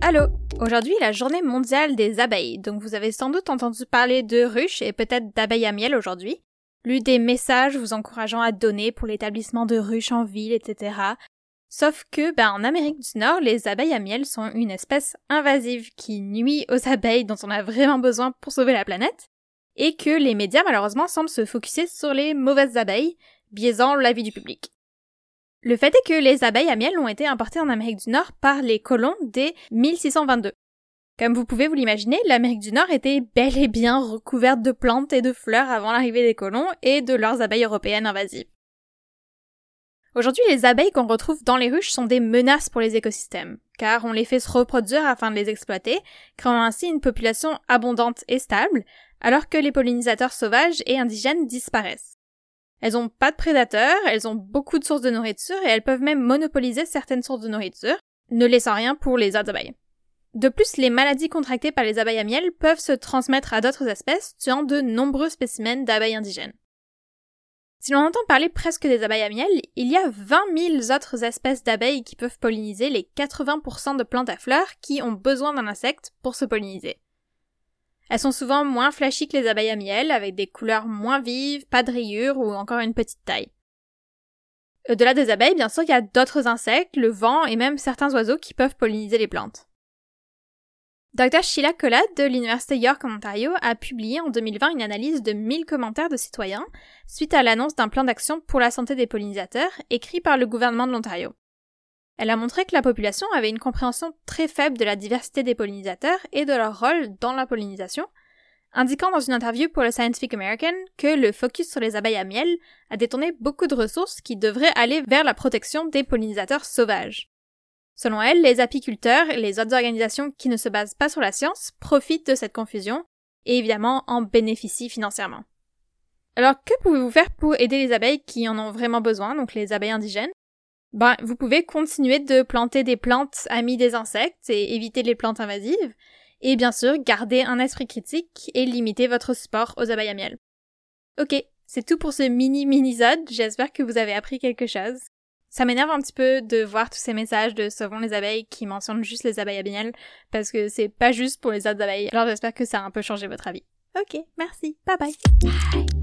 Allô Aujourd'hui la journée mondiale des abeilles, donc vous avez sans doute entendu parler de ruches et peut-être d'abeilles à miel aujourd'hui. Lu des messages vous encourageant à donner pour l'établissement de ruches en ville, etc. Sauf que, ben, en Amérique du Nord, les abeilles à miel sont une espèce invasive qui nuit aux abeilles dont on a vraiment besoin pour sauver la planète, et que les médias malheureusement semblent se focuser sur les mauvaises abeilles, biaisant l'avis du public. Le fait est que les abeilles à miel ont été importées en Amérique du Nord par les colons dès 1622. Comme vous pouvez vous l'imaginer, l'Amérique du Nord était bel et bien recouverte de plantes et de fleurs avant l'arrivée des colons et de leurs abeilles européennes invasives. Aujourd'hui, les abeilles qu'on retrouve dans les ruches sont des menaces pour les écosystèmes, car on les fait se reproduire afin de les exploiter, créant ainsi une population abondante et stable, alors que les pollinisateurs sauvages et indigènes disparaissent. Elles ont pas de prédateurs, elles ont beaucoup de sources de nourriture et elles peuvent même monopoliser certaines sources de nourriture, ne laissant rien pour les autres abeilles. De plus, les maladies contractées par les abeilles à miel peuvent se transmettre à d'autres espèces, tuant de nombreux spécimens d'abeilles indigènes. Si l'on entend parler presque des abeilles à miel, il y a 20 000 autres espèces d'abeilles qui peuvent polliniser les 80% de plantes à fleurs qui ont besoin d'un insecte pour se polliniser. Elles sont souvent moins flashy que les abeilles à miel, avec des couleurs moins vives, pas de rayures ou encore une petite taille. Au-delà des abeilles, bien sûr, il y a d'autres insectes, le vent et même certains oiseaux qui peuvent polliniser les plantes. Dr. Sheila Collard de l'Université York en Ontario a publié en 2020 une analyse de 1000 commentaires de citoyens suite à l'annonce d'un plan d'action pour la santé des pollinisateurs écrit par le gouvernement de l'Ontario. Elle a montré que la population avait une compréhension très faible de la diversité des pollinisateurs et de leur rôle dans la pollinisation, indiquant dans une interview pour le Scientific American que le focus sur les abeilles à miel a détourné beaucoup de ressources qui devraient aller vers la protection des pollinisateurs sauvages. Selon elle, les apiculteurs et les autres organisations qui ne se basent pas sur la science profitent de cette confusion et évidemment en bénéficient financièrement. Alors que pouvez-vous faire pour aider les abeilles qui en ont vraiment besoin, donc les abeilles indigènes? Ben, vous pouvez continuer de planter des plantes amies des insectes et éviter les plantes invasives, et bien sûr garder un esprit critique et limiter votre sport aux abeilles à miel. Ok, c'est tout pour ce mini mini-zode, j'espère que vous avez appris quelque chose. Ça m'énerve un petit peu de voir tous ces messages de sauvons les abeilles qui mentionnent juste les abeilles à miel, parce que c'est pas juste pour les autres abeilles, alors j'espère que ça a un peu changé votre avis. Ok, merci, bye bye. Bye.